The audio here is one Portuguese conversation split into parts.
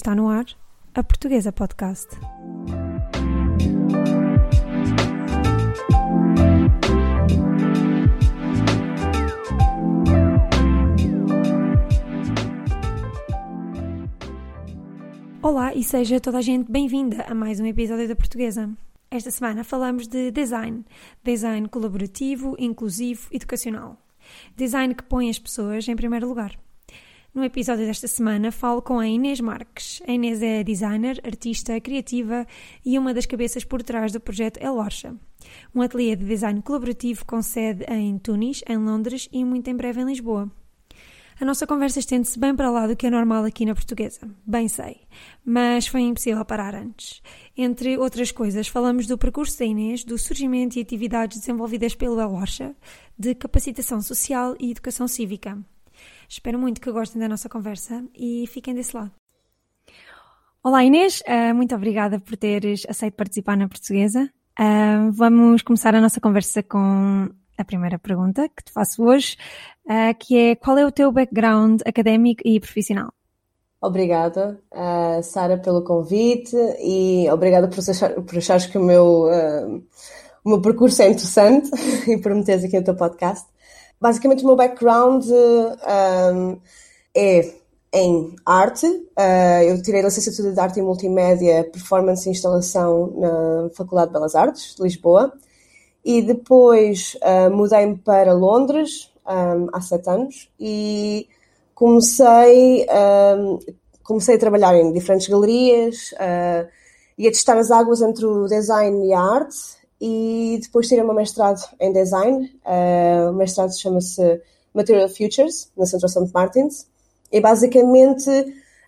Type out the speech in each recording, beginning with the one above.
Está no ar a Portuguesa Podcast. Olá e seja toda a gente bem-vinda a mais um episódio da Portuguesa. Esta semana falamos de design, design colaborativo, inclusivo, educacional. Design que põe as pessoas em primeiro lugar. No episódio desta semana falo com a Inês Marques. A Inês é designer, artista, criativa e uma das cabeças por trás do projeto El Orcha, um ateliê de design colaborativo com sede em Tunis, em Londres e muito em breve em Lisboa. A nossa conversa estende-se bem para lá do que é normal aqui na portuguesa, bem sei, mas foi impossível parar antes. Entre outras coisas, falamos do percurso da Inês, do surgimento e atividades desenvolvidas pelo El Orcha, de capacitação social e educação cívica. Espero muito que gostem da nossa conversa e fiquem desse lado. Olá Inês, eh, muito obrigada por teres aceito participar na Portuguesa. Eh, vamos começar a nossa conversa com a primeira pergunta que te faço hoje, eh, que é qual é o teu background académico e profissional? Obrigada, uh, Sara, pelo convite e obrigada por, achar, por achares que o meu, uh, o meu percurso é interessante e por me teres aqui no teu podcast. Basicamente, o meu background um, é em arte. Uh, eu tirei licenciatura de Arte e Multimédia, Performance e Instalação na Faculdade de Belas Artes de Lisboa. E depois uh, mudei-me para Londres um, há sete anos e comecei, um, comecei a trabalhar em diferentes galerias uh, e a testar as águas entre o design e a arte e depois tirei uma mestrado em design. Uh, o mestrado chama-se Material Futures, na Central St. Martins, e basicamente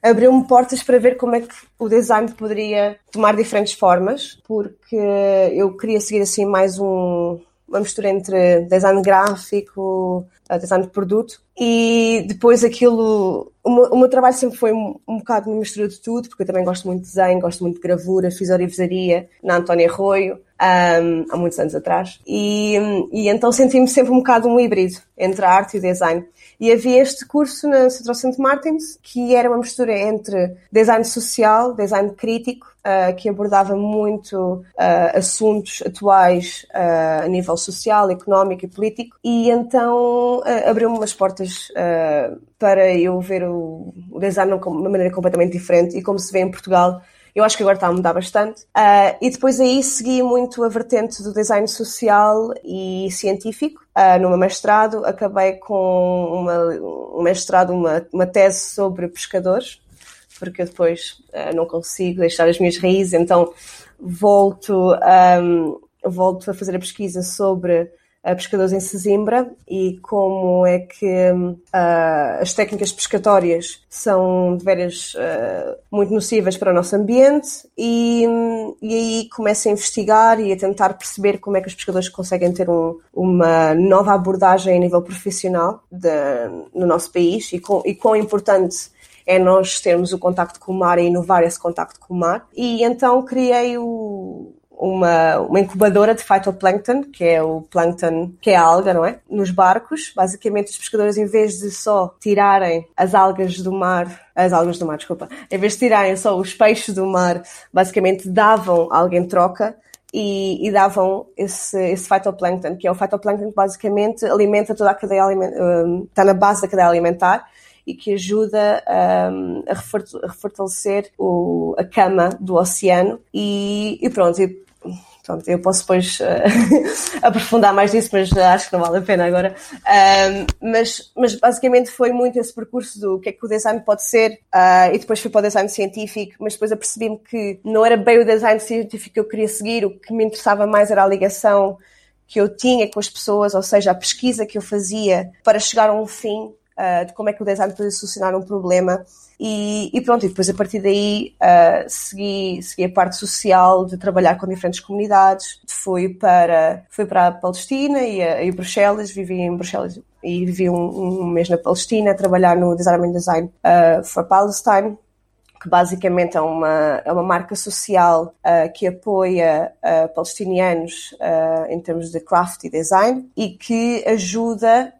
abriu-me portas para ver como é que o design poderia tomar diferentes formas, porque eu queria seguir assim mais um, uma mistura entre design gráfico, design de produto, e depois aquilo. O meu, o meu trabalho sempre foi um, um bocado uma mistura de tudo, porque eu também gosto muito de desenho, gosto muito de gravura, fiz orivesaria na Antónia Arroio, um, há muitos anos atrás, e, e então senti-me sempre um bocado um híbrido entre a arte e o design. E havia este curso na Central St. Martins, que era uma mistura entre design social, design crítico, uh, que abordava muito uh, assuntos atuais uh, a nível social, económico e político, e então abriu-me umas portas para eu ver o, o design de uma maneira completamente diferente, e como se vê em Portugal, eu acho que agora está a mudar bastante. Uh, e depois aí segui muito a vertente do design social e científico. Uh, numa mestrado, acabei com uma, um mestrado, uma, uma tese sobre pescadores, porque eu depois uh, não consigo deixar as minhas raízes, então volto, um, volto a fazer a pesquisa sobre pescadores em Sesimbra e como é que uh, as técnicas pescatórias são de veras uh, muito nocivas para o nosso ambiente e, e aí começo a investigar e a tentar perceber como é que os pescadores conseguem ter um, uma nova abordagem a nível profissional de, no nosso país e, com, e quão importante é nós termos o contacto com o mar e inovar esse contacto com o mar. E então criei o, uma, uma incubadora de phytoplankton, que é o plankton, que é a alga, não é? Nos barcos, basicamente os pescadores, em vez de só tirarem as algas do mar, as algas do mar, desculpa, em vez de tirarem só os peixes do mar, basicamente davam algo em troca e, e, davam esse, esse phytoplankton, que é o phytoplankton que basicamente alimenta toda a cadeia alimentar, está na base da cadeia alimentar e que ajuda um, a refortalecer o, a cama do oceano e, e pronto, e Pronto, eu posso depois uh, aprofundar mais nisso, mas acho que não vale a pena agora. Mas, mas basicamente foi muito esse percurso do que é que o design pode ser, uh, e depois fui para o design científico, mas depois apercebi-me que não era bem o design científico que eu queria seguir, o que me interessava mais era a ligação que eu tinha com as pessoas, ou seja, a pesquisa que eu fazia para chegar a um fim uh, de como é que o design podia solucionar um problema. E, e, pronto, e depois a partir daí uh, segui, segui a parte social de trabalhar com diferentes comunidades. Fui para, fui para a Palestina e, a, e Bruxelas, vivi em Bruxelas e vivi um, um mês na Palestina a trabalhar no Design and Design uh, for Palestine que basicamente é uma, é uma marca social uh, que apoia uh, palestinianos uh, em termos de craft e design e que ajuda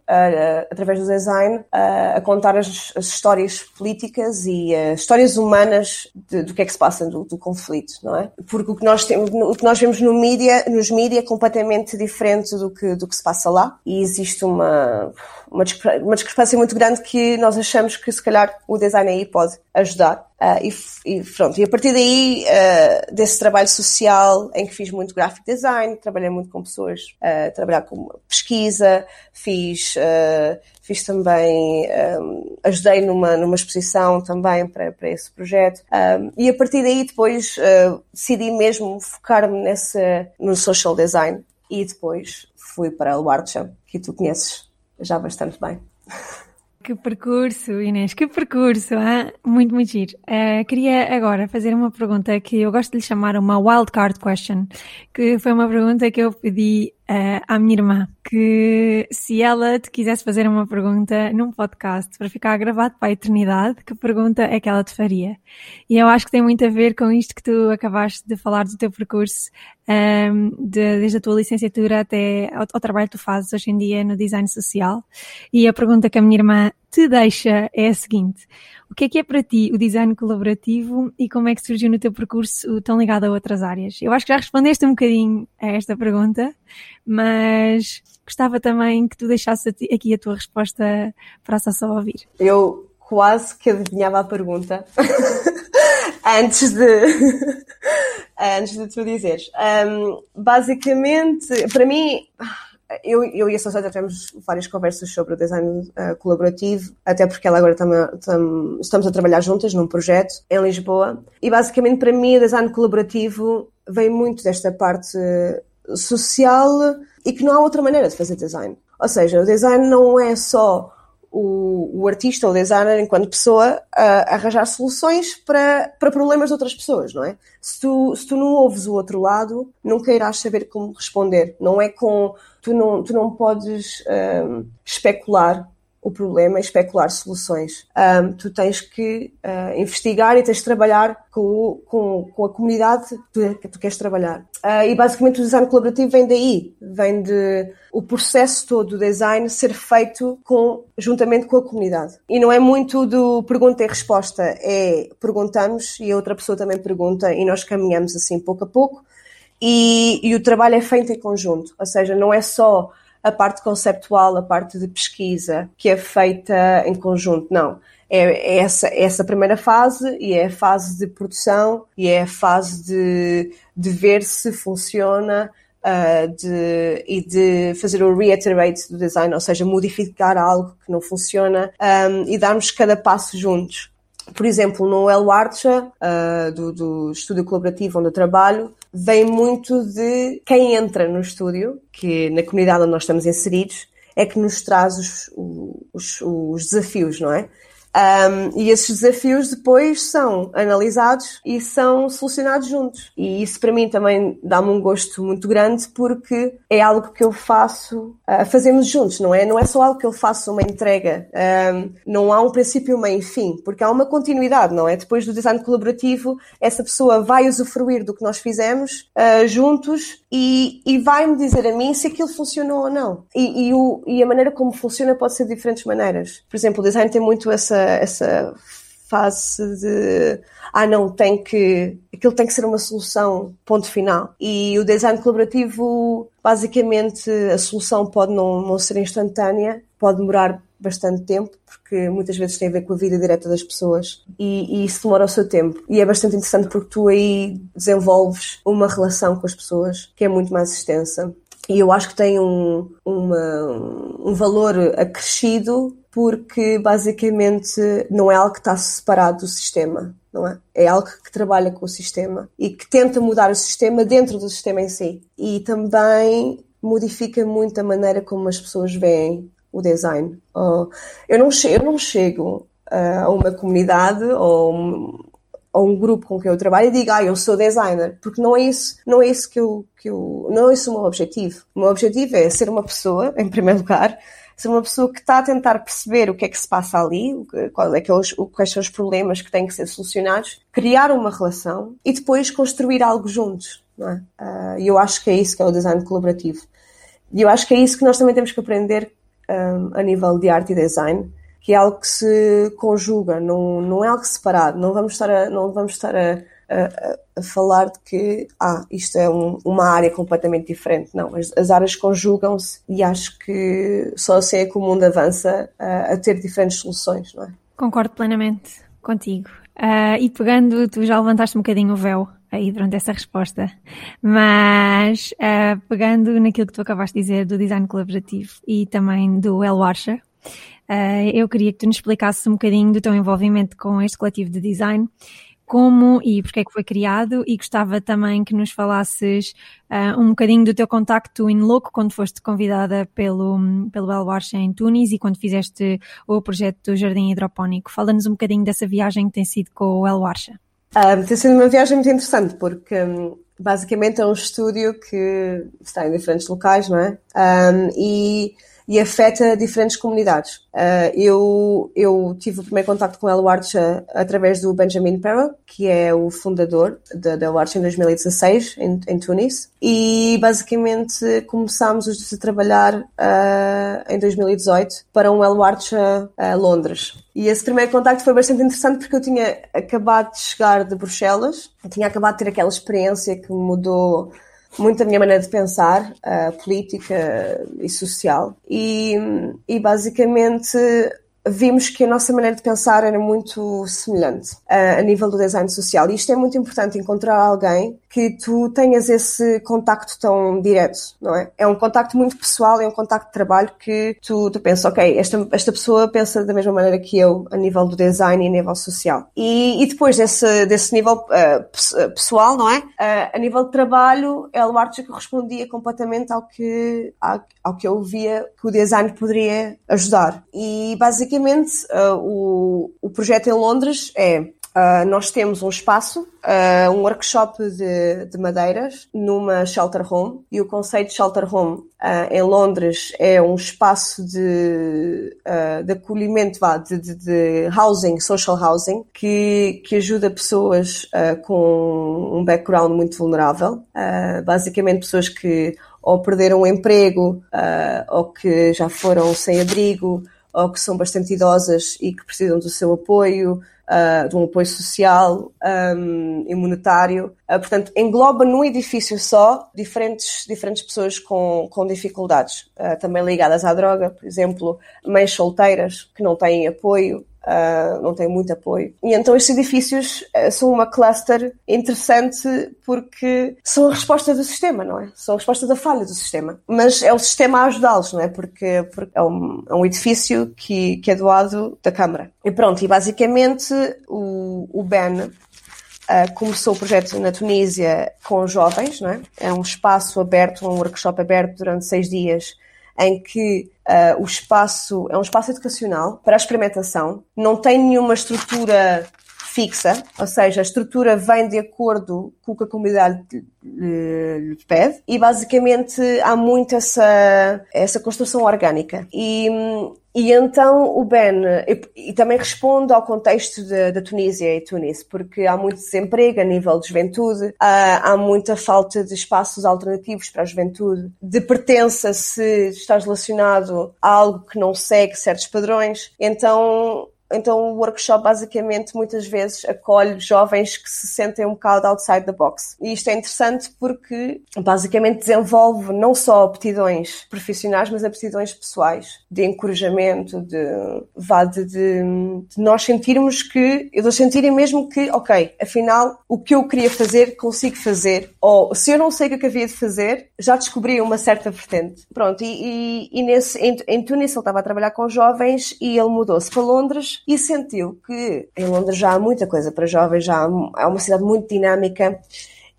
através do design, a contar as, as, histórias políticas e as histórias humanas de, do que é que se passa do, do, conflito, não é? Porque o que nós temos, o que nós vemos no mídia, nos mídia é completamente diferente do que, do que se passa lá e existe uma, uma discrepância muito grande que nós achamos que se calhar o design aí pode ajudar. Uh, e, e, pronto, e a partir daí, uh, desse trabalho social em que fiz muito graphic design, trabalhei muito com pessoas, uh, trabalhar com pesquisa, fiz, fiz também, um, ajudei numa, numa exposição também para, para esse projeto. Um, e a partir daí depois decidi mesmo focar-me nessa, no social design e depois fui para o Artsham, que tu conheces já bastante bem. Que percurso, Inês, que percurso, hein? muito, muito giro. Uh, queria agora fazer uma pergunta que eu gosto de lhe chamar uma wildcard question, que foi uma pergunta que eu pedi uh, à minha irmã, que se ela te quisesse fazer uma pergunta num podcast para ficar gravado para a eternidade, que pergunta é que ela te faria? E eu acho que tem muito a ver com isto que tu acabaste de falar do teu percurso, um, ehm, de, desde a tua licenciatura até ao, ao trabalho que tu fazes hoje em dia no design social. E a pergunta que a minha irmã te deixa é a seguinte. O que é que é para ti o design colaborativo e como é que surgiu no teu percurso tão ligado a outras áreas? Eu acho que já respondeste um bocadinho a esta pergunta, mas gostava também que tu deixasses aqui a tua resposta para a só ouvir. Eu quase que adivinhava a pergunta antes de antes de tu dizeres. Um, basicamente, para mim eu, eu e a Sonsé já tivemos várias conversas sobre o design uh, colaborativo, até porque ela agora tam, estamos a trabalhar juntas num projeto em Lisboa. E basicamente, para mim, o design colaborativo vem muito desta parte social e que não há outra maneira de fazer design. Ou seja, o design não é só o, o artista ou o designer, enquanto pessoa, a arranjar soluções para, para problemas de outras pessoas, não é? Se tu, se tu não ouves o outro lado, nunca irás saber como responder. Não é com. Tu não, tu não podes um, especular o problema e especular soluções. Um, tu tens que uh, investigar e tens de trabalhar com, com, com a comunidade que tu queres trabalhar. Uh, e basicamente o design colaborativo vem daí, vem de o processo todo do design ser feito com, juntamente com a comunidade. E não é muito do pergunta e resposta, é perguntamos e a outra pessoa também pergunta e nós caminhamos assim pouco a pouco. E, e o trabalho é feito em conjunto, ou seja, não é só a parte conceptual, a parte de pesquisa, que é feita em conjunto. Não. É, é essa, é essa primeira fase e é a fase de produção e é a fase de, de ver se funciona uh, de, e de fazer o reiterate do design, ou seja, modificar algo que não funciona um, e darmos cada passo juntos. Por exemplo, no El Archa, uh, do, do estúdio colaborativo onde eu trabalho, vem muito de quem entra no estúdio, que na comunidade onde nós estamos inseridos, é que nos traz os, os, os desafios, não é? Um, e esses desafios depois são analisados e são solucionados juntos. E isso para mim também dá-me um gosto muito grande porque é algo que eu faço, uh, fazemos juntos, não é? Não é só algo que eu faço uma entrega. Um, não há um princípio, meio e fim, porque há uma continuidade, não é? Depois do design colaborativo, essa pessoa vai usufruir do que nós fizemos uh, juntos e, e vai-me dizer a mim se aquilo funcionou ou não. E, e, o, e a maneira como funciona pode ser de diferentes maneiras. Por exemplo, o design tem muito essa essa fase de ah não, tem que aquilo tem que ser uma solução, ponto final. E o design colaborativo, basicamente, a solução pode não, não ser instantânea, pode demorar bastante tempo, porque muitas vezes tem a ver com a vida direta das pessoas e, e, isso demora o seu tempo. E é bastante interessante porque tu aí desenvolves uma relação com as pessoas que é muito mais extensa. E eu acho que tem um, uma, um valor acrescido porque basicamente não é algo que está separado do sistema, não é? É algo que trabalha com o sistema e que tenta mudar o sistema dentro do sistema em si. E também modifica muito a maneira como as pessoas veem o design. eu, não chego, eu não chego a uma comunidade ou a um grupo com quem eu trabalho e digo, ah, eu sou designer, porque não é isso, não é isso que eu, que eu, não é isso o meu objetivo. O meu objetivo é ser uma pessoa, em primeiro lugar, ser uma pessoa que está a tentar perceber o que é que se passa ali, qual é que é os, quais são os problemas que têm que ser solucionados, criar uma relação e depois construir algo juntos. É? Uh, e eu acho que é isso que é o design colaborativo. E eu acho que é isso que nós também temos que aprender um, a nível de arte e design, que é algo que se conjuga, não, não é algo separado. Não vamos estar a, não vamos estar a, a, a falar de que ah, isto é um, uma área completamente diferente. Não, as, as áreas conjugam-se e acho que só assim é que o mundo avança a, a ter diferentes soluções, não é? Concordo plenamente contigo. Uh, e pegando, tu já levantaste um bocadinho o véu aí durante essa resposta, mas uh, pegando naquilo que tu acabaste de dizer do design colaborativo e também do El Warsha, uh, eu queria que tu nos explicasses um bocadinho do teu envolvimento com este coletivo de design como e porque é que foi criado e gostava também que nos falasses uh, um bocadinho do teu contacto in loco quando foste convidada pelo, pelo El Warsha em Tunis e quando fizeste o projeto do Jardim Hidropónico. Fala-nos um bocadinho dessa viagem que tem sido com o El Warsha. Um, tem sido uma viagem muito interessante porque um, basicamente é um estúdio que está em diferentes locais, não é? Um, e e afeta diferentes comunidades. Uh, eu, eu tive o primeiro contacto com El Warcha através do Benjamin Perra, que é o fundador da Warcha em 2016, em, em Tunis, e basicamente começámos a trabalhar uh, em 2018 para um El uh, Londres. E esse primeiro contacto foi bastante interessante porque eu tinha acabado de chegar de Bruxelas, tinha acabado de ter aquela experiência que mudou muito minha maneira de pensar, uh, política e social. E, e basicamente vimos que a nossa maneira de pensar era muito semelhante uh, a nível do design social. E isto é muito importante, encontrar alguém que tu tenhas esse contacto tão direto, não é? É um contacto muito pessoal, é um contacto de trabalho que tu, tu pensas, ok, esta, esta pessoa pensa da mesma maneira que eu a nível do design e a nível social. E, e depois desse, desse nível uh, pessoal, não é? Uh, a nível de trabalho, El Arte correspondia completamente ao que, ao, ao que eu via que o design poderia ajudar. E basicamente uh, o, o projeto em Londres é Uh, nós temos um espaço, uh, um workshop de, de, madeiras numa shelter home e o conceito de shelter home uh, em Londres é um espaço de, de acolhimento, vá, de, de, de, housing, social housing, que, que ajuda pessoas com um background muito vulnerável, basicamente pessoas que ou perderam o emprego ou que já foram sem abrigo ou que são bastante idosas e que precisam do seu apoio, uh, de um apoio social um, e monetário. Uh, portanto, engloba num edifício só diferentes, diferentes pessoas com, com dificuldades, uh, também ligadas à droga, por exemplo, mães solteiras que não têm apoio, Uh, não tem muito apoio. E então estes edifícios uh, são uma cluster interessante porque são a resposta do sistema, não é? São a resposta da falha do sistema. Mas é o sistema a ajudá-los, não é? Porque, porque é, um, é, um, edifício que, que é doado da Câmara. E pronto, e basicamente o, o Ben Uh, começou o projeto na Tunísia com jovens, não é? É um espaço aberto, um workshop aberto durante seis dias em que uh, o espaço é um espaço educacional para a experimentação, não tem nenhuma estrutura fixa, ou seja, a estrutura vem de acordo com o que a comunidade lhe pede e basicamente há muito essa, essa construção orgânica. E, e então o Ben, e, e também responde ao contexto da Tunísia e Tunis, porque há muito desemprego a nível de juventude, há, há muita falta de espaços alternativos para a juventude, de pertença se estás relacionado a algo que não segue certos padrões. Então então o workshop basicamente muitas vezes acolhe jovens que se sentem um bocado outside the box. E isto é interessante porque basicamente desenvolve não só aptidões profissionais, mas aptidões pessoais, de encorajamento, de, de, de, de nós sentirmos que, eles sentirem mesmo que, ok, afinal o que eu queria fazer consigo fazer, ou se eu não sei o que havia de fazer, já descobri uma certa vertente. Pronto, e, e, e nesse, em, em Tunis ele estava a trabalhar com jovens e ele mudou-se para Londres e sentiu que em Londres já há muita coisa para jovens, já há, uma cidade muito dinâmica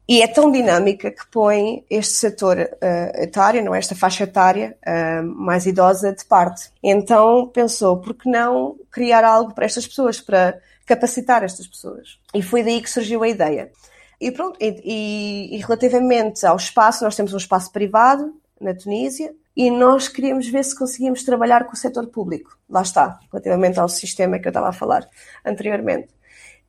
e é tão dinâmica que põe este setor uh, etário, não é? esta faixa etária uh, mais idosa de parte. Então pensou, por que não criar algo para estas pessoas, para capacitar estas pessoas? E foi daí que surgiu a ideia. E pronto, e, e relativamente ao espaço, nós temos um espaço privado na Tunísia, e nós queríamos ver se conseguíamos trabalhar com o setor público. Lá está, relativamente ao sistema que eu estava a falar anteriormente.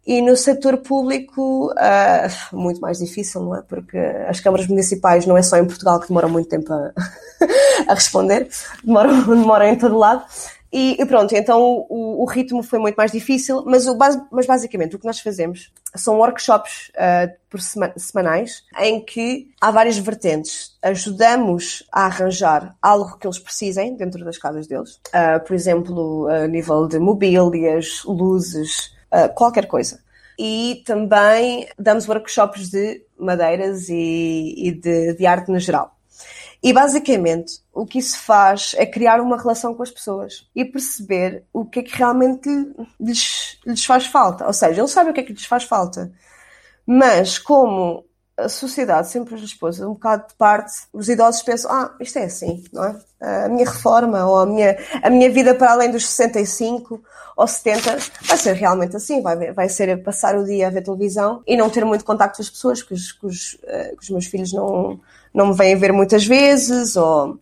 E no setor público, uh, muito mais difícil, não é? Porque as câmaras municipais não é só em Portugal que demoram muito tempo a, a responder, demoram, demoram em todo lado. E, e pronto, então o, o, ritmo foi muito mais difícil, mas, o, mas basicamente o que nós fazemos são workshops uh, por sema, semanais em que há várias vertentes. Ajudamos a arranjar algo que eles precisem dentro das casas deles, uh, por exemplo, a nível de mobílias, luzes, uh, qualquer coisa. E também damos workshops de madeiras e, e de, de arte no geral. E basicamente o que isso faz é criar uma relação com as pessoas e perceber o que é que realmente lhes, lhes faz falta. Ou seja, eles sabem o que é que lhes faz falta, mas como a sociedade sempre lhes pôs um bocado de parte, os idosos pensam, ah, isto é assim, não é? A minha reforma ou a minha, a minha vida para além dos 65 ou 70 vai ser realmente assim, vai, vai ser passar o dia a ver televisão e não ter muito contacto com as pessoas, que os, que os, uh, que os meus filhos não, não me vêm ver muitas vezes, ou...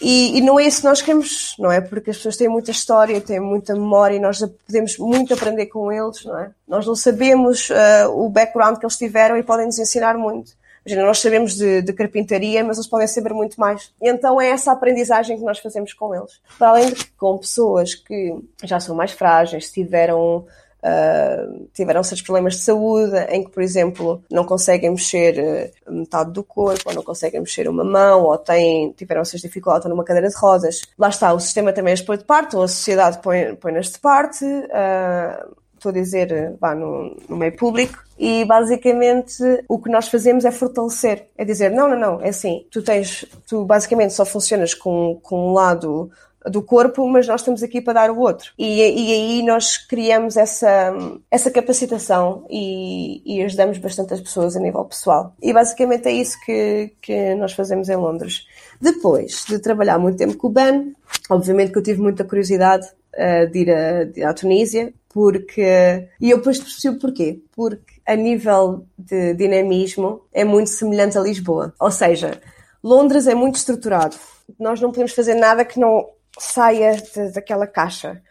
E, e, não é isso que nós queremos, não é? Porque as pessoas têm muita história, têm muita memória e nós podemos muito aprender com eles, não é? Nós não sabemos uh, o background que eles tiveram e podem nos ensinar muito. Imagina, nós sabemos de, de, carpintaria, mas eles podem saber muito mais. E então é essa aprendizagem que nós fazemos com eles. Para além de que com pessoas que já são mais frágeis, tiveram Uh, tiveram certos problemas de saúde, em que, por exemplo, não conseguem mexer uh, metade do corpo, ou não conseguem mexer uma mão, ou têm, tiveram essas dificuldades numa cadeira de rodas. Lá está, o sistema também as põe de parte, ou a sociedade põe-nas põe de parte. Uh, estou a dizer, vá no, no, meio público, e basicamente o que nós fazemos é fortalecer, é dizer, não, não, não, é assim, tu tens, tu basicamente só funcionas com, com um lado do corpo, mas nós estamos aqui para dar o outro. E, e aí nós criamos essa, essa capacitação e, e, ajudamos bastante as pessoas a nível pessoal. E basicamente é isso que, que nós fazemos em Londres. Depois de trabalhar muito tempo com o Ben, obviamente que eu tive muita curiosidade uh, de, ir a, de ir à Tunísia, porque. E eu depois percebi porquê. Porque a nível de dinamismo é muito semelhante a Lisboa. Ou seja, Londres é muito estruturado. Nós não podemos fazer nada que não saia de, daquela caixa.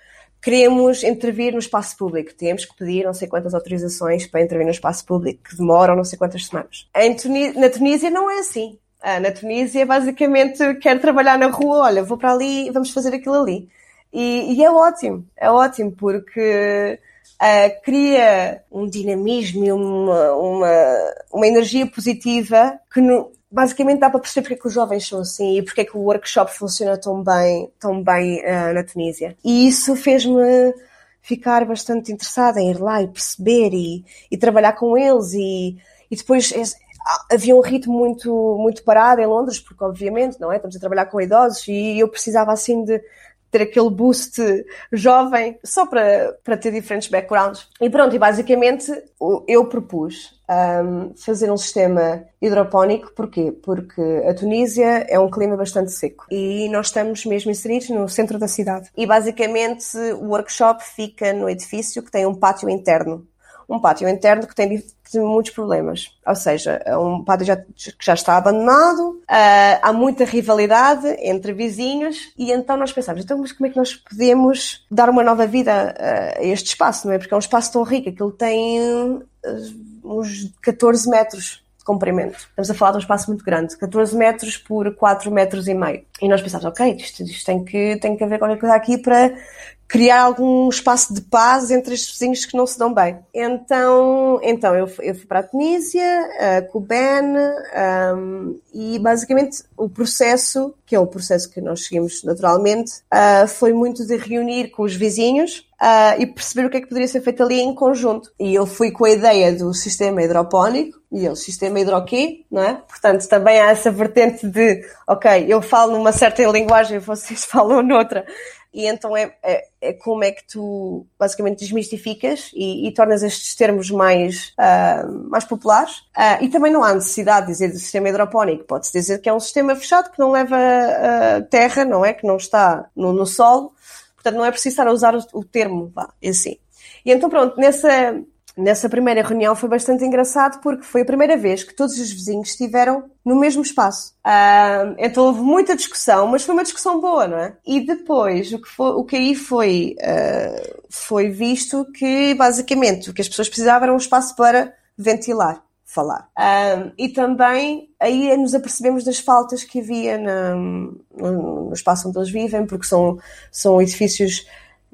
Queremos intervir no espaço público. Temos que pedir não sei quantas autorizações para intervir no espaço público, que demoram não sei quantas semanas. na Tunísia não é assim. Ah, na Tunísia, basicamente, quero trabalhar na rua, olha, vou para ali, vamos fazer aquilo ali. E, e é ótimo, é ótimo, porque uh, cria um dinamismo e uma, uma, uma energia positiva que no, basicamente dá para perceber porque é que os jovens são assim e porque é que o workshop funciona tão bem, tão bem uh, na Tunísia. E isso fez-me ficar bastante interessada em ir lá e perceber e, e trabalhar com eles e, e depois havia um ritmo muito, muito parado em Londres, porque obviamente, não é? Estamos a trabalhar com idosos e eu precisava assim de ter aquele boost jovem, só para, para ter diferentes backgrounds. E pronto, e basicamente eu propus um, fazer um sistema hidropónico, porquê? Porque a Tunísia é um clima bastante seco e nós estamos mesmo inseridos no centro da cidade. E basicamente o workshop fica no edifício que tem um pátio interno um pátio interno que tem, muitos problemas. Ou seja, é um pátio já, que já está abandonado, uh, há muita rivalidade entre vizinhos e então nós pensamos, então mas como é que nós podemos dar uma nova vida a este espaço, não é? Porque é um espaço tão rico, aquilo tem uh, uns 14 metros comprimento. Estamos a falar de um espaço muito grande, 14 metros por 4 metros e meio. E nós pensamos, ok, isto, isto tem, que, tem que haver qualquer coisa aqui para criar algum espaço de paz entre estes vizinhos que não se dão bem. Então, então eu, eu fui para a Tunísia uh, com o Ben um, e basicamente o processo, que é o processo que nós seguimos naturalmente, uh, foi muito de reunir com os vizinhos uh, e perceber o que é que poderia ser feito ali em conjunto. E eu fui com a ideia do sistema hidropónico e ele sistema hidroquê, não é? Portanto, também há essa vertente de, ok, eu falo numa certa linguagem, vocês falam noutra e então é, é, é, como é que tu basicamente desmistificas e, e tornas estes termos mais, uh, mais populares. Uh, e também não há necessidade de dizer de sistema hidropónico, pode-se dizer que é um sistema fechado que não leva uh, terra, não é? Que não está no, no solo, portanto não é preciso estar a usar o, o termo, vá, assim. E então pronto, nessa, nessa primeira reunião foi bastante engraçado porque foi a primeira vez que todos os vizinhos estiveram no mesmo espaço. Uh, então houve muita discussão, mas foi uma discussão boa, não é? E depois o que, foi, o que aí foi, uh, foi visto que basicamente o que as pessoas precisavam era um espaço para ventilar falar. Um, e também aí nos apercebemos das faltas que havia na, no, espaço onde eles vivem, porque são, são edifícios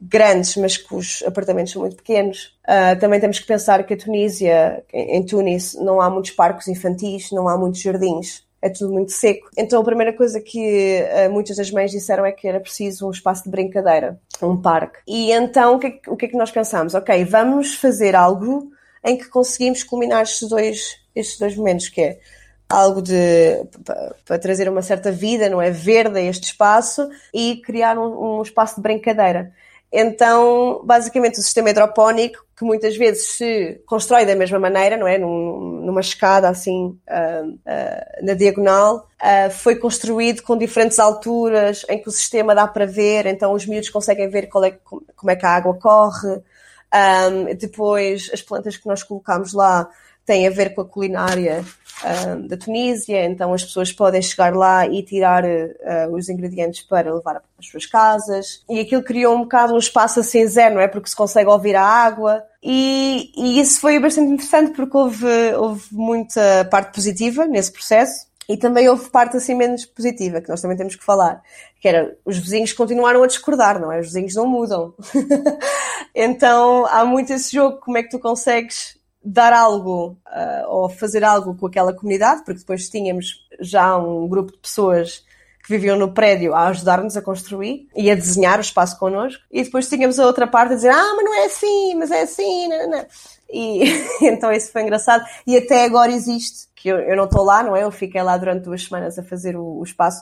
grandes, mas que os apartamentos são muito pequenos. Uh, também temos que pensar que a Tunísia, em Tunis, não há muitos parques infantis, não há muitos jardins. É tudo muito seco. Então a primeira coisa que uh, muitas das mães disseram é que era preciso um espaço de brincadeira, um parque. E então o que, é o que é que nós pensamos? Ok, vamos fazer algo em que conseguimos culminar estes dois, estes dois momentos, que é algo de para trazer uma certa vida, não é verde a este espaço e criar um, um, espaço de brincadeira. Então, basicamente, o sistema hidropónico, que muitas vezes se constrói da mesma maneira, não é? Num, numa escada assim, uh, uh, na diagonal, uh, foi construído com diferentes alturas, em que o sistema dá para ver, então os miúdos conseguem ver é, como é que a água corre, um, depois, as plantas que nós colocamos lá têm a ver com a culinária um, da Tunísia, então as pessoas podem chegar lá e tirar uh, os ingredientes para levar para as suas casas. E aquilo criou um bocado um espaço assim zero, não é? Porque se consegue ouvir a água. E, e isso foi bastante interessante porque houve, houve muita parte positiva nesse processo. E também houve parte assim menos positiva, que nós também temos que falar, que era os vizinhos continuaram a discordar, não é? Os vizinhos não mudam. então há muito esse jogo, como é que tu consegues dar algo uh, ou fazer algo com aquela comunidade, porque depois tínhamos já um grupo de pessoas que viviam no prédio a ajudar-nos a construir e a desenhar o espaço connosco, e depois tínhamos a outra parte a dizer, ah, mas não é assim, mas é assim, não, não. E então isso foi engraçado, e até agora existe que eu, eu não estou lá, não é? Eu fiquei lá durante duas semanas a fazer o, o espaço,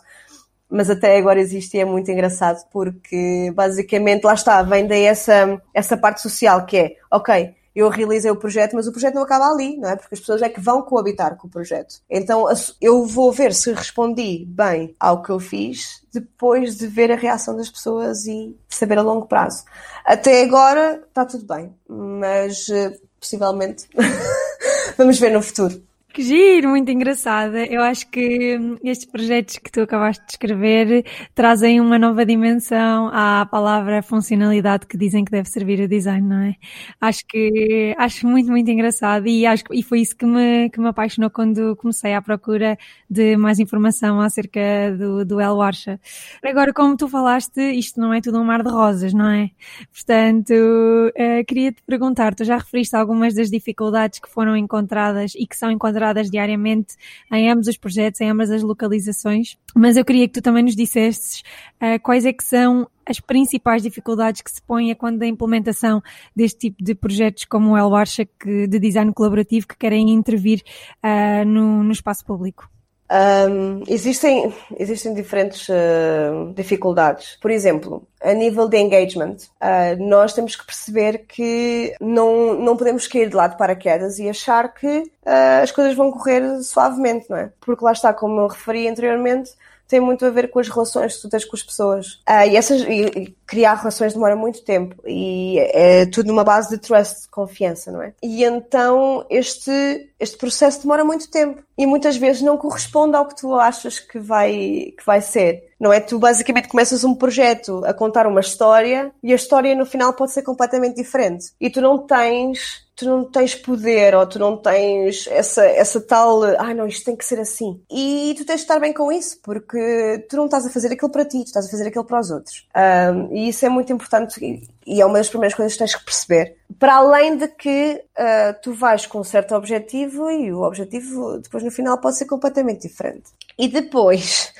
mas até agora existe e é muito engraçado porque basicamente lá está, vem daí essa, essa parte social que é, ok, eu realizei o projeto, mas o projeto não acaba ali, não é? Porque as pessoas é que vão coabitar com o projeto. Então eu vou ver se respondi bem ao que eu fiz depois de ver a reação das pessoas e saber a longo prazo. Até agora está tudo bem, mas eh, possivelmente vamos ver no futuro. Que giro, muito engraçada. Eu acho que hum, estes projetos que tu acabaste de escrever trazem uma nova dimensão à palavra funcionalidade que dizem que deve servir o design, não é? Acho que acho muito, muito engraçado e acho e foi isso que me, que me apaixonou quando comecei à procura de mais informação acerca do, do El Warsha. Agora, como tu falaste, isto não é tudo um mar de rosas, não é? Portanto, uh, queria te perguntar, tu já referiste algumas das dificuldades que foram encontradas e que são encontradas diariamente em ambos os projetos, em ambas as localizações, mas eu queria que tu também nos dissesses uh, quais é que são as principais dificuldades que se põem a quando a implementação deste tipo de projetos como o El Barcha, de design colaborativo que querem intervir uh, no, no espaço público. Um, existem, existem diferentes uh, dificuldades. Por exemplo, a nível de engagement, uh, nós temos que perceber que não, não podemos cair de lado para quedas e achar que uh, as coisas vão correr suavemente, não é? Porque lá está, como eu referi anteriormente, tem muito a ver com as relações que tu tens com as pessoas. Uh, e, essas, e, criar relações demora muito tempo e é tudo numa base de trust, de confiança, não é? E então este, este processo demora muito tempo e muitas vezes não corresponde ao que tu achas que vai, que vai ser. Não é? Tu basicamente começas um projeto a contar uma história e a história no final pode ser completamente diferente. E tu não tens, tu não tens poder ou tu não tens essa, essa tal, ah não, isto tem que ser assim. E tu tens de estar bem com isso porque tu não estás a fazer aquilo para ti, tu estás a fazer aquilo para os outros. Um, e isso é muito importante e, e é uma das primeiras coisas que tens que perceber. Para além de que uh, tu vais com um certo objetivo e o objetivo depois no final pode ser completamente diferente. E depois,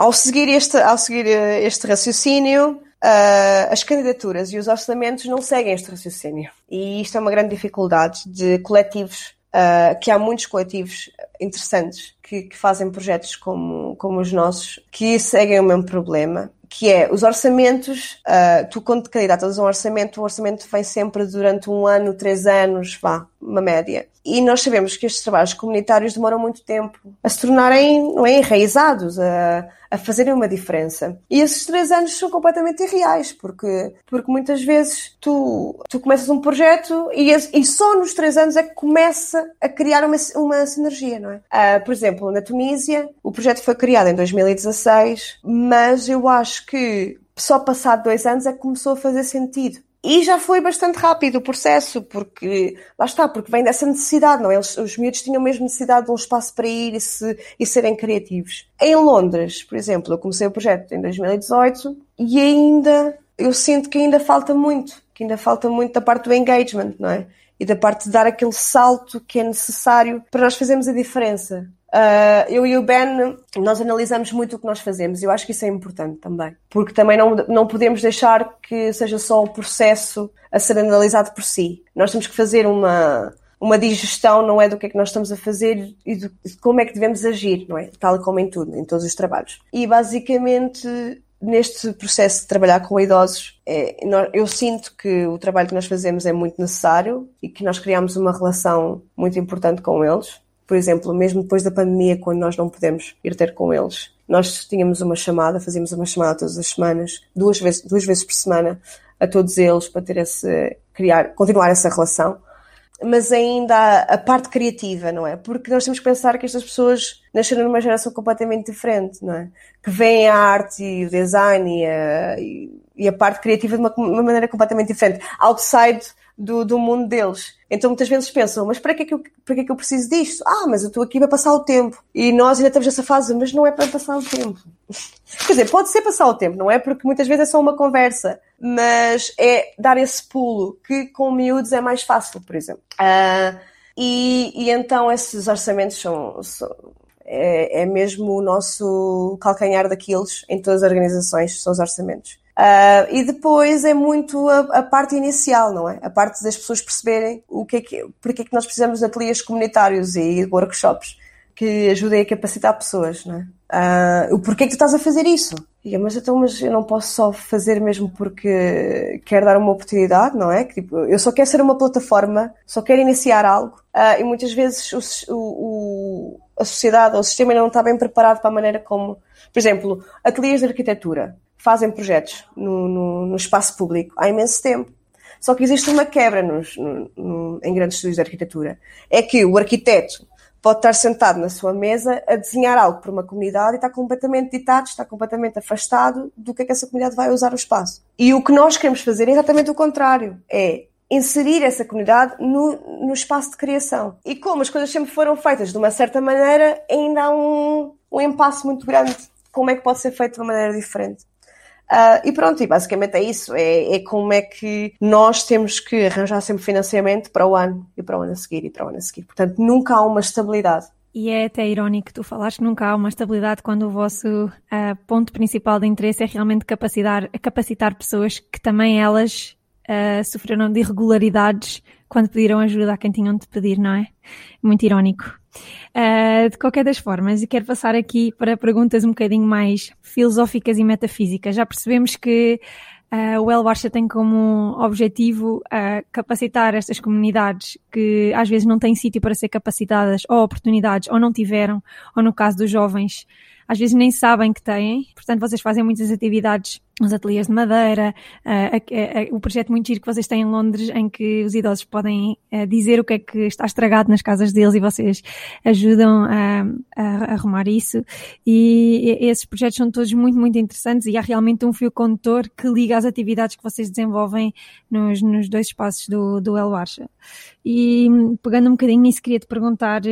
ao seguir este, ao seguir eh, este raciocínio, uh, as candidaturas e os orçamentos não seguem este raciocínio. E isto é uma grande dificuldade de coletivos, uh, que há muitos coletivos interessantes que, que, fazem projetos como, como os nossos, que seguem o mesmo problema que é os orçamentos, uh, tu quando te candidatas a um orçamento, o orçamento vem sempre durante um ano, três anos, vá, uma média. E nós sabemos que estes trabalhos comunitários demoram muito tempo a se tornarem não é, enraizados, a, a fazerem uma diferença. E esses três anos são completamente irreais, porque, porque muitas vezes tu, tu começas um projeto e, e só nos três anos é que começa a criar uma, uma sinergia, não é? Uh, por exemplo, na Tunísia, o projeto foi criado em 2016, mas eu acho que só passado dois anos é que começou a fazer sentido. E já foi bastante rápido o processo, porque lá está, porque vem dessa necessidade, não é? Eles, os miúdos tinham mesmo necessidade de um espaço para ir e, se, e serem criativos. Em Londres, por exemplo, eu comecei o projeto em 2018 e ainda eu sinto que ainda falta muito, que ainda falta muito da parte do engagement, não é? E da parte de dar aquele salto que é necessário para nós fazermos a diferença. Uh, eu e o Ben, nós analisamos muito o que nós fazemos. Eu acho que isso é importante também. Porque também não, não podemos deixar que seja só o processo a ser analisado por si. Nós temos que fazer uma, uma digestão, não é do que é que nós estamos a fazer e de como é que devemos agir, não é? Tal como em tudo, em todos os trabalhos. E basicamente, neste processo de trabalhar com idosos, é, eu sinto que o trabalho que nós fazemos é muito necessário e que nós criamos uma relação muito importante com eles por exemplo, mesmo depois da pandemia, quando nós não podemos ir ter com eles, nós tínhamos uma chamada, fazíamos uma chamada todas as semanas, duas vezes, duas vezes por semana, a todos eles para ter esse, criar, continuar essa relação. Mas ainda a parte criativa, não é? Porque nós temos que pensar que estas pessoas nasceram numa geração completamente diferente, não é? Que veem a arte e o design e a, e a parte criativa de uma, uma maneira completamente diferente. Outside do, do mundo deles. Então muitas vezes pensam, mas para que, é que eu, para que é que eu preciso disto? Ah, mas eu estou aqui para passar o tempo. E nós ainda temos essa fase, mas não é para passar o tempo. Quer dizer, pode ser passar o tempo, não é? Porque muitas vezes é só uma conversa. Mas é dar esse pulo, que com miúdos é mais fácil, por exemplo. Uh, e, e então esses orçamentos são, são é, é, mesmo o nosso calcanhar daqueles em todas as organizações, são os orçamentos. Uh, e depois é muito a, a, parte inicial, não é? A parte das pessoas perceberem o que é que, porque é que nós precisamos de ateliês comunitários e workshops que ajudem a capacitar pessoas, não é? Uh, o porquê que tu estás a fazer isso? E eu, mas então, mas eu não posso só fazer mesmo porque quero dar uma oportunidade, não é? Que, tipo, eu só quero ser uma plataforma, só quero iniciar algo uh, e muitas vezes o, o, a sociedade ou o sistema ainda não está bem preparado para a maneira como, por exemplo, ateliês de arquitetura fazem projetos no, no, no espaço público há imenso tempo. Só que existe uma quebra nos, no, em grandes estudos de arquitetura. É que o arquiteto pode estar sentado na sua mesa a desenhar algo para uma comunidade e está completamente ditado, está completamente afastado do que é que essa comunidade vai usar o espaço. E o que nós queremos fazer é exatamente o contrário. É inserir essa comunidade no, no espaço de criação. E como as coisas sempre foram feitas de uma certa maneira, ainda há um, um impasse muito grande. Como é que pode ser feito de uma maneira diferente? Uh, e pronto, e basicamente é isso. É, é, como é que nós temos que arranjar sempre financiamento para o ano e para o ano a seguir e para o ano a seguir. Portanto, nunca há uma estabilidade. E é até irónico que tu falaste que nunca há uma estabilidade quando o vosso uh, ponto principal de interesse é realmente capacitar, capacitar pessoas que também elas uh, sofreram de irregularidades quando pediram ajuda a quem tinham de pedir, não é? Muito irónico. Uh, de qualquer das formas, e quero passar aqui para perguntas um bocadinho mais filosóficas e metafísicas. Já percebemos que uh, o El Barça tem como objetivo uh, capacitar estas comunidades que às vezes não têm sítio para ser capacitadas, ou oportunidades, ou não tiveram, ou no caso dos jovens, às vezes nem sabem que têm. Portanto, vocês fazem muitas atividades nos ateliês de madeira, uh, o projeto muito giro que vocês têm em Londres, em que os idosos podem dizer o que é que está estragado nas casas deles e vocês ajudam a, a, arrumar isso. E esses projetos são todos muito, muito interessantes e há realmente um fio condutor que liga as atividades que vocês desenvolvem nos, nos dois espaços do, do El Barça. E pegando um bocadinho nisso, queria te perguntar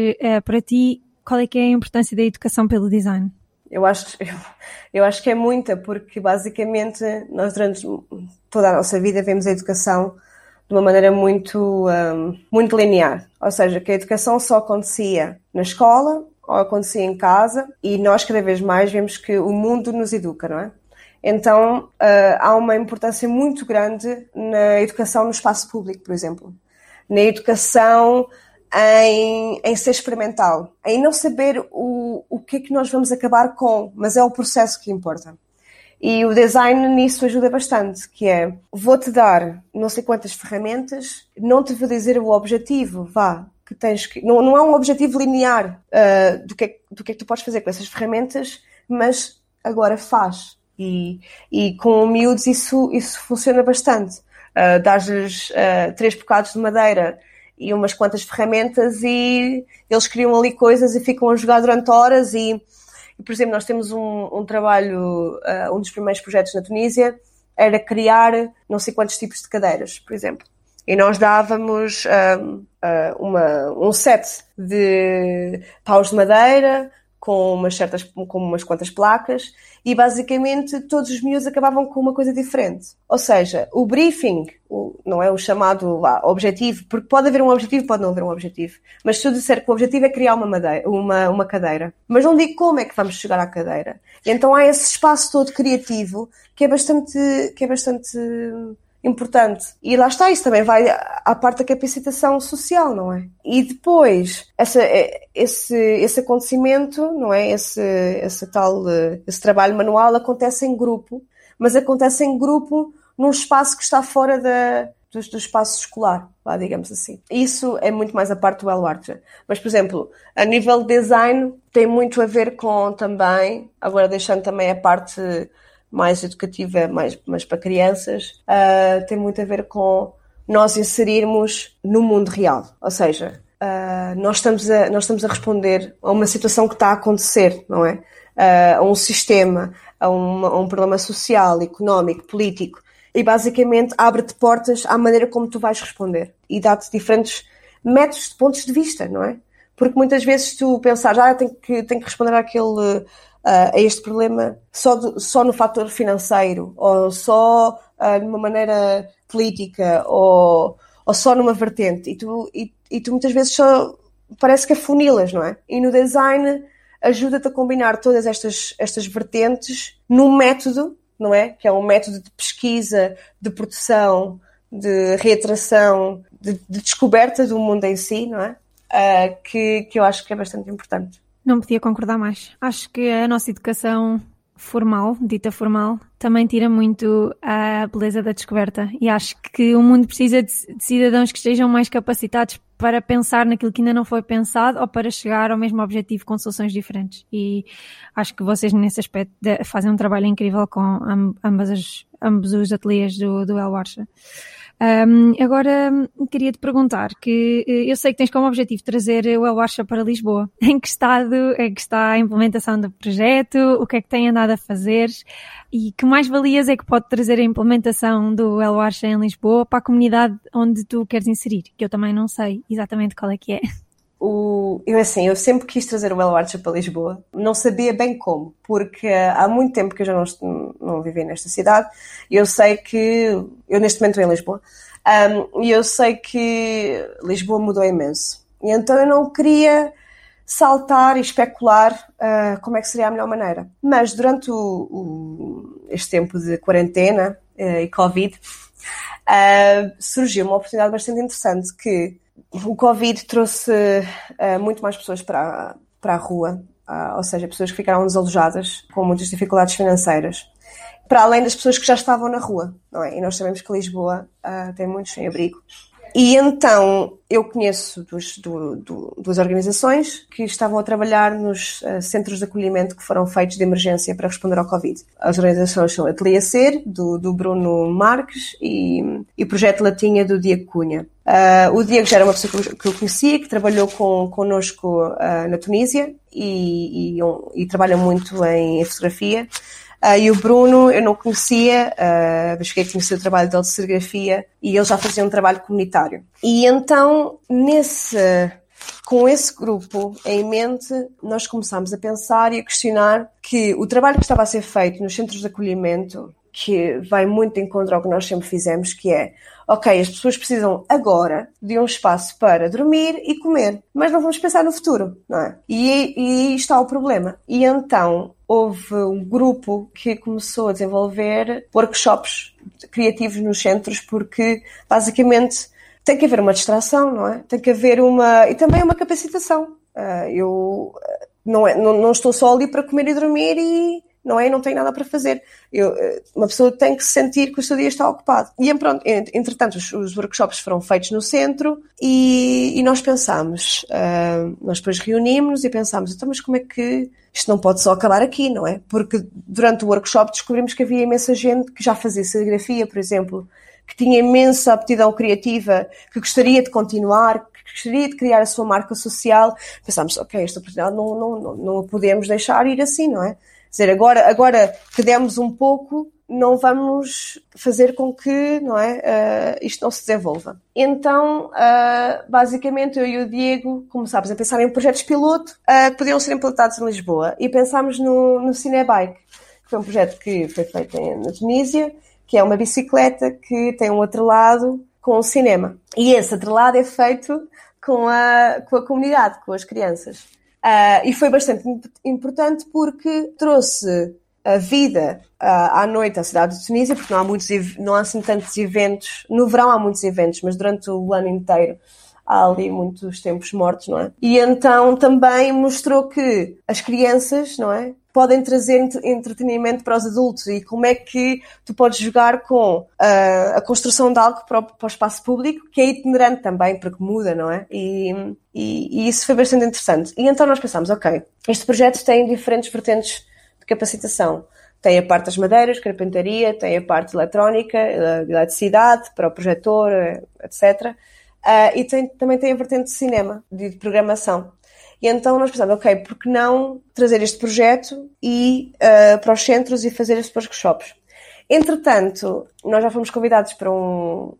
para ti qual é que é a importância da educação pelo design? Eu acho, eu, eu acho que é muita, porque basicamente nós durante toda a nossa vida vemos a educação de uma maneira muito, um, muito linear. Ou seja, que a educação só acontecia na escola ou acontecia em casa e nós cada vez mais vemos que o mundo nos educa, não é? Então uh, há uma importância muito grande na educação no espaço público, por exemplo. Na educação em, em ser experimental, em não saber o, o que é que nós vamos acabar com, mas é o processo que importa. E o design nisso ajuda bastante, que é, vou-te dar não sei quantas ferramentas, não te vou dizer o objetivo, vá, que tens que... Não, não há um objetivo linear uh, do, que é, do que é que tu podes fazer com essas ferramentas, mas agora faz. E, e com miúdos isso, isso funciona bastante. Uh, Dás-lhes uh, três bocados de madeira e umas quantas ferramentas e eles criam ali coisas e ficam a jogar durante horas e e, por exemplo, nós temos um, um trabalho, uh, um dos primeiros projetos na Tunísia era criar não sei quantos tipos de cadeiras, por exemplo. E nós dávamos um, uh, ah, uma, um set de paus de madeira com umas certas, com umas quantas placas e basicamente todos os miúdos acabavam com uma coisa diferente. Ou seja, o briefing, o, não é o chamado objetivo, porque pode haver um objetivo, pode não haver um objetivo, mas se eu disser que o objetivo é criar uma, madeira, uma, uma cadeira, mas não digo como é que vamos chegar à cadeira. Então há esse espaço todo criativo que é bastante, que é bastante importante. E lá está, isso também vai à parte da capacitação social, não é? E depois, essa, é, esse, esse acontecimento, não é? Esse, esse tal, esse trabalho manual acontece em grupo, mas acontece em grupo num espaço que está fora da, do, do espaço escolar, lá, digamos assim. Isso é muito mais a parte do El Archer. Mas, por exemplo, a nível de design, tem muito a ver com também, agora deixando também a parte mais educativa, mais, mais para crianças, uh, tem muito a ver com nós inserirmos no mundo real. Ou seja, uh, nós, estamos a, nós estamos a responder a uma situação que está a acontecer, não é? Uh, a um sistema, a, uma, a um problema social, económico, político. E basicamente abre-te portas à maneira como tu vais responder e dá-te diferentes métodos pontos de vista, não é? Porque muitas vezes tu pensas, ah, tenho que, tenho que responder àquele uh, a este problema só, de, só no fator financeiro, ou só uh, numa maneira política, ou, ou só numa vertente. E tu, e, e tu muitas vezes só parece que afunilas, não é? E no design ajuda-te a combinar todas estas, estas vertentes num método, não é? Que é um método de pesquisa, de produção, de reatração, de, de descoberta do mundo em si, não é? Uh, que, que eu acho que é bastante importante. Não podia concordar mais. Acho que a nossa educação formal, dita formal, também tira muito a beleza da descoberta. E acho que o mundo precisa de, cidadãos que estejam mais capacitados para pensar naquilo que ainda não foi pensado ou para chegar ao mesmo objetivo com soluções diferentes. E acho que vocês, nesse aspecto, fazem um trabalho incrível com ambas as, ambos os ateliês do, do El. Um, agora queria te perguntar que eh, eu sei que tens como objetivo trazer o El para Lisboa. Em que estado é que está a implementação do projeto? O que é que tem andado a fazer? E que mais valias é que pode trazer a implementação do El em Lisboa para a comunidade onde tu queres inserir? Que eu também não sei exatamente qual é que é. O, eu assim, eu sempre quis trazer o El Archer para Lisboa, não sabia bem como, porque há muito tempo que eu já não, não vivi nesta cidade eu sei que, eu neste momento estou em Lisboa, um, e eu sei que Lisboa mudou imenso. E então eu não queria saltar e especular uh, como é que seria a melhor maneira. Mas durante o, o, este tempo de quarentena uh, e Covid, uh, surgiu uma oportunidade bastante interessante que o Covid trouxe uh, muito mais pessoas para, para a rua, uh, ou seja, pessoas que ficaram desalojadas com muitas dificuldades financeiras, para além das pessoas que já estavam na rua, não é? E nós sabemos que Lisboa uh, tem muitos sem abrigo. E então eu conheço dos, do, do, duas organizações que estavam a trabalhar nos uh, centros de acolhimento que foram feitos de emergência para responder ao Covid. As organizações são Ateliê Ser, do, do Bruno Marques, e, e o Projeto Latinha, do Diego Cunha. Uh, o Diego já era uma pessoa que eu conhecia, que trabalhou com, connosco uh, na Tunísia e, e, um, e trabalha muito em fotografia. Uh, e o Bruno eu não conhecia, uh, mas cheguei a conhecer o trabalho dele de serigrafia e ele já fazia um trabalho comunitário. E então, nesse, com esse grupo em mente, nós começámos a pensar e a questionar que o trabalho que estava a ser feito nos centros de acolhimento, que vai muito de encontro ao que nós sempre fizemos, que é ok, as pessoas precisam agora de um espaço para dormir e comer, mas não vamos pensar no futuro, não é? E, e está o problema. E então houve um grupo que começou a desenvolver workshops criativos nos centros, porque basicamente tem que haver uma distração, não é? Tem que haver uma. e também uma capacitação. Uh, eu não, é, não, não estou só ali para comer e dormir e não é? Não tem nada para fazer. Eu, eh, uma pessoa tem que sentir que o seu dia está ocupado. E pronto, entretanto, os, os workshops foram feitos no centro e, e nós pensámos, uh, nós depois reunimos e pensámos, então, mas como é que isto não pode só acabar aqui, não é? Porque durante o workshop descobrimos que havia imensa gente que já fazia serigrafia, por exemplo, que tinha imensa aptidão criativa, que gostaria de continuar, que gostaria de criar a sua marca social. Pensámos, ok, esta oportunidade não, não, não, não podemos deixar ir assim, não é? Dizer, agora, agora que demos um pouco, não vamos fazer com que não é, uh, isto não se desenvolva. Então, uh, basicamente, eu e o Diego começámos a pensar em projetos piloto uh, que podiam ser implantados em Lisboa e pensámos no, no Cinebike, que foi um projeto que foi feito em, na Tunísia, que é uma bicicleta que tem um atrelado com o cinema. E esse atrelado é feito com a, com a comunidade, com as crianças. Uh, e foi bastante importante porque trouxe a vida uh, à noite à cidade de Tunísia, porque não há, muitos, não há assim tantos eventos. No verão há muitos eventos, mas durante o ano inteiro há ali muitos tempos mortos, não é? E então também mostrou que as crianças, não é? Podem trazer entretenimento para os adultos e como é que tu podes jogar com uh, a construção de algo para o, para o, espaço público, que é itinerante também, porque muda, não é? E, e, e isso foi bastante interessante. E então nós pensámos, ok, este projeto tem diferentes vertentes de capacitação. Tem a parte das madeiras, carpintaria, tem a parte eletrónica, eletricidade, para o projetor, etc. Uh, e tem, também tem a vertente de cinema, de, de programação. E então nós pensamos, ok, por que não trazer este projeto e uh, para os centros e fazer estes workshops? Entretanto, nós já fomos convidados para um.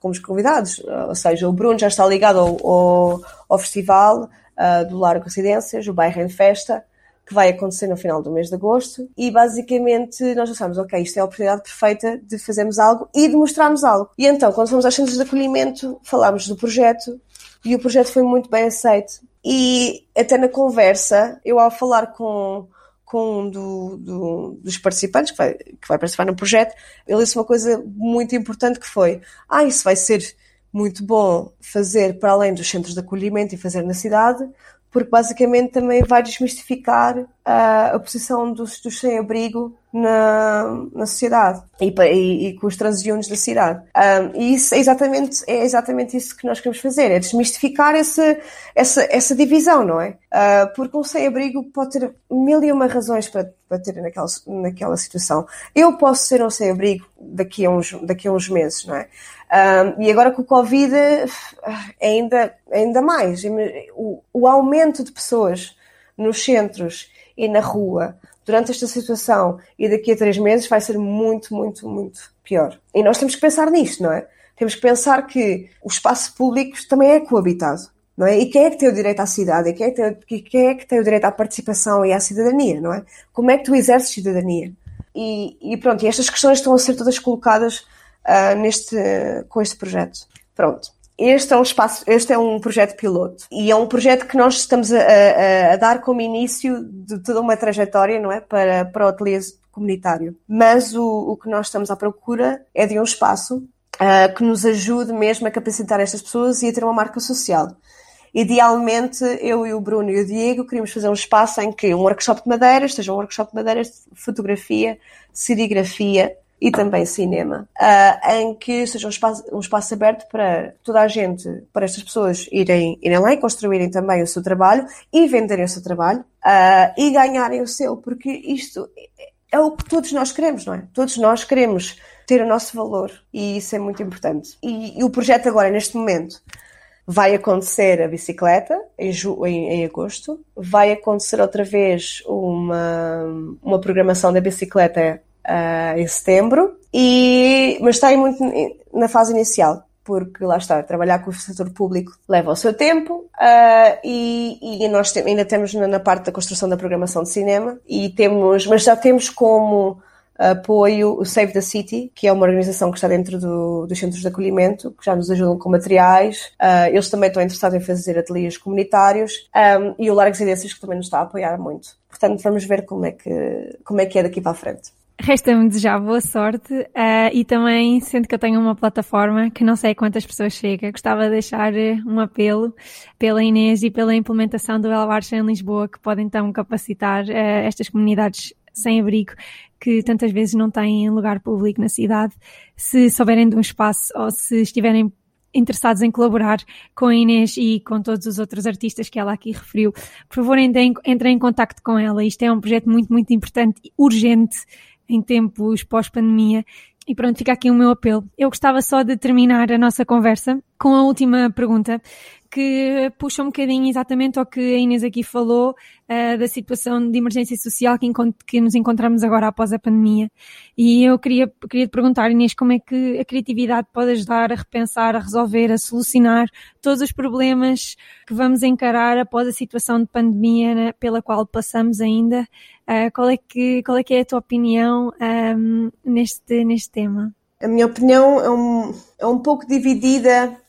Fomos convidados, ou seja, o Bruno já está ligado ao, ao, ao festival uh, do Largo Residências, o Bairro em Festa, que vai acontecer no final do mês de agosto, e basicamente nós pensamos, ok, isto é a oportunidade perfeita de fazermos algo e de mostrarmos algo. E então, quando fomos aos centros de acolhimento, falámos do projeto, e o projeto foi muito bem aceito. E até na conversa, eu ao falar com, com um do, do, dos participantes que vai, que vai participar no projeto, ele disse uma coisa muito importante que foi, ah, isso vai ser muito bom fazer para além dos centros de acolhimento e fazer na cidade, porque basicamente também vai desmistificar a, a posição dos, dos sem-abrigo na, na sociedade e, e, e, com os transeuntes da cidade. Um, e isso é exatamente, é exatamente isso que nós queremos fazer, é desmistificar essa, essa, essa divisão, não é? Uh, porque um sem-abrigo pode ter mil e uma razões para, para ter naquela, naquela situação. Eu posso ser um sem-abrigo daqui, a uns, daqui a uns meses, não é? Um, e agora com o Covid, ainda, ainda mais. O, o aumento de pessoas nos centros e na rua durante esta situação e daqui a três meses vai ser muito, muito, muito pior. E nós temos que pensar nisto, não é? Temos que pensar que o espaço público também é coabitado, não é? E quem é que tem o direito à cidade? E quem é que tem, quem é que tem o direito à participação e à cidadania, não é? Como é que tu exerces cidadania? E, e pronto, e estas questões estão a ser todas colocadas uh, neste, com este projeto. Pronto. Este é um espaço, este é um projeto piloto e é um projeto que nós estamos a, a, a dar como início de toda uma trajetória, não é, para, para o ateliê comunitário. Mas o, o que nós estamos à procura é de um espaço uh, que nos ajude mesmo a capacitar estas pessoas e a ter uma marca social. Idealmente, eu e o Bruno e o Diego queríamos fazer um espaço em que um workshop de madeiras, seja um workshop de madeiras de fotografia, serigrafia, e também cinema, uh, em que seja um espaço, um espaço aberto para toda a gente, para estas pessoas irem, irem lá e construírem também o seu trabalho e venderem o seu trabalho uh, e ganharem o seu, porque isto é o que todos nós queremos, não é? Todos nós queremos ter o nosso valor e isso é muito importante. E, e o projeto agora, neste momento, vai acontecer a bicicleta em, em, em, agosto, vai acontecer outra vez uma, uma programação da bicicleta uh, em setembro, e, mas está aí muito na fase inicial, porque lá está, trabalhar com o setor público leva o seu tempo uh, e, e, nós te, ainda temos na, na, parte da construção da programação de cinema e temos, mas já temos como apoio o Save the City, que é uma organização que está dentro do, dos centros de acolhimento, que já nos ajudam com materiais. Uh, eles também estão interessados em fazer ateliês comunitários um, e o Largo Residências que também nos está a apoiar muito. Portanto, vamos ver como é que, como é, que é daqui para a frente. Resta-me desejar boa sorte uh, e também, sendo que eu tenho uma plataforma que não sei quantas pessoas chega, gostava de deixar eh, um apelo pela Inês e pela implementação do El Barça em Lisboa, que pode então capacitar uh, estas comunidades sem abrigo que tantas vezes não têm lugar público na cidade, se souberem de um espaço ou se estiverem interessados em colaborar com a Inês e com todos os outros artistas que ela aqui referiu, por favor entrem, entrem em contato com ela. Isto é um projeto muito, muito importante, urgente em tempos pós-pandemia e pronto, fica aqui o meu apelo. Eu gostava só de terminar a nossa conversa com a última pergunta, que puxa um bocadinho exatamente ao que a Inês aqui falou, uh, da situação de emergência social que, que, nos encontramos agora após a pandemia. E eu queria, queria te perguntar, Inês, como é que a criatividade pode ajudar a repensar, a resolver, a solucionar todos os problemas que vamos encarar após a situação de pandemia né, pela qual passamos ainda? Uh, qual, é que, qual é que é a tua opinião um, neste, neste tema? A minha opinião é um, é um pouco dividida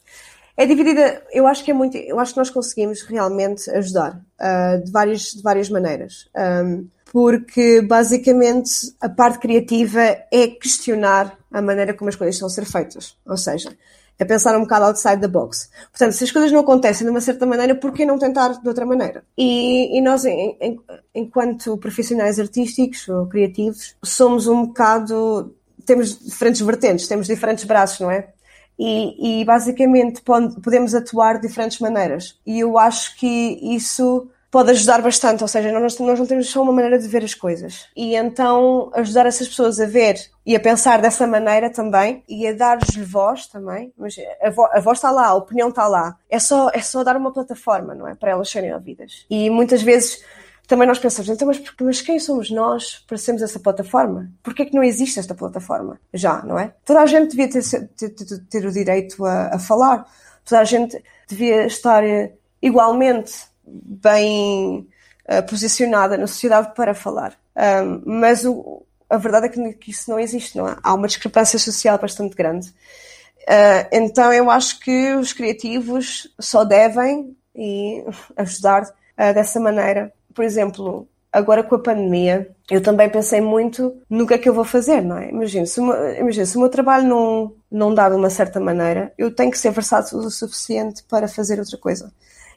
é dividida, eu acho que é muito, eu acho que nós conseguimos realmente ajudar uh, de, várias, de várias maneiras. Um, porque basicamente a parte criativa é questionar a maneira como as coisas estão a ser feitas. Ou seja, é pensar um bocado outside the box. Portanto, se as coisas não acontecem de uma certa maneira, por que não tentar de outra maneira? E, e nós, em, em, enquanto profissionais artísticos ou criativos, somos um bocado. temos diferentes vertentes, temos diferentes braços, não é? E, e basicamente podemos atuar de diferentes maneiras. E eu acho que isso pode ajudar bastante, ou seja, nós, nós não temos só uma maneira de ver as coisas. E então ajudar essas pessoas a ver e a pensar dessa maneira também e a dar-lhes voz também. Mas a, vo a voz está lá, a opinião está lá. É só, é só dar uma plataforma, não é? Para elas serem ouvidas. E muitas vezes também nós pensamos, então, mas, mas quem somos nós para sermos essa plataforma? Porquê é que não existe esta plataforma? Já, não é? Toda a gente devia ter, ter, ter, o direito a, a, falar, toda a gente devia estar eh, igualmente bem uh, posicionada na sociedade para falar. Um, mas o, a verdade é que, que, isso não existe, não é? Há uma discrepância social bastante grande. Uh, então eu acho que os criativos só devem e ajudar uh, dessa maneira por exemplo, agora com a pandemia, eu também pensei muito no que é que eu vou fazer, não é? Imagina, se, imagina, se o meu trabalho não, não dá de uma certa maneira, eu tenho que ser versátil o suficiente para fazer outra coisa.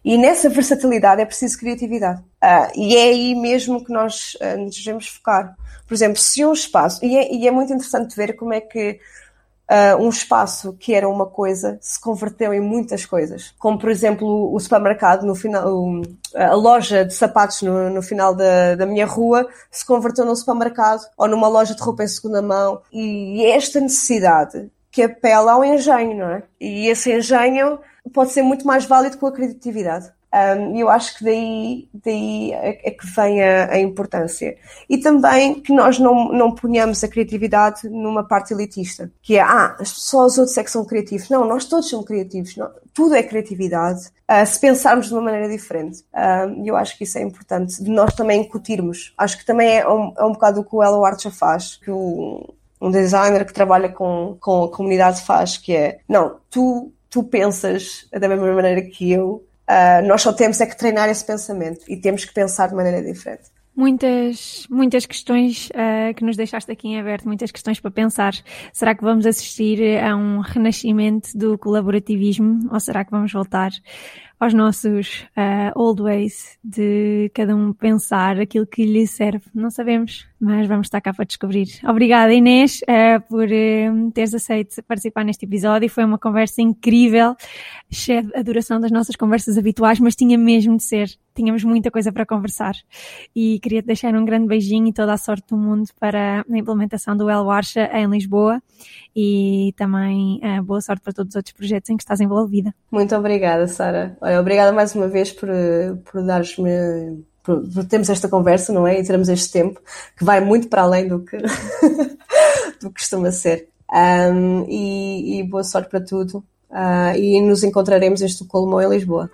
E nessa versatilidade é preciso criatividade. Uh, e é aí mesmo que nós uh, nos devemos focar. Por exemplo, se um espaço. E é, e é muito interessante ver como é que uh, um espaço que era uma coisa se converteu em muitas coisas. Como, por exemplo, o supermercado no final, a loja de sapatos no, no final da, da minha rua se converteu num supermercado ou numa loja de roupa em segunda mão. E esta necessidade que apela ao engenho, não é? E esse engenho pode ser muito mais válido com a criatividade. E eu acho que daí, daí é, é que vem a, a, importância. E também que nós não, não ponhamos a criatividade numa parte elitista, que é, ah, só os outros é que são criativos. Não, nós todos somos criativos, não, tudo é criatividade, uh, se pensarmos de uma maneira diferente. E eu acho que isso é importante, de nós também incutirmos. Acho que também é um, é um bocado o que o Elo Archer faz, que o, um designer que trabalha com, com a comunidade faz, que é, não, tu, tu pensas da mesma maneira que eu, Uh, nós só temos é que treinar esse pensamento e temos que pensar de maneira diferente. Muitas, muitas questões uh, que nos deixaste aqui em aberto, muitas questões para pensar. Será que vamos assistir a um renascimento do colaborativismo ou será que vamos voltar aos nossos uh, old ways de cada um pensar aquilo que lhe serve. Não sabemos, mas vamos estar cá para descobrir. Obrigada, Inês, uh, por uh, teres aceito participar neste episódio. Foi uma conversa incrível, cheia a duração das nossas conversas habituais, mas tinha mesmo de ser. Tínhamos muita coisa para conversar. E queria te deixar um grande beijinho e toda a sorte do mundo para a implementação do El Warsha em Lisboa e também boa sorte para todos os outros projetos em que estás envolvida. Muito obrigada, Sara. Olha, obrigada mais uma vez por, por dares-me. Por, por, termos esta conversa, não é? E termos este tempo que vai muito para além do que, do que costuma ser. Um, e, e, boa sorte para tudo. Uh, e nos encontraremos em Estocolmo ou em Lisboa.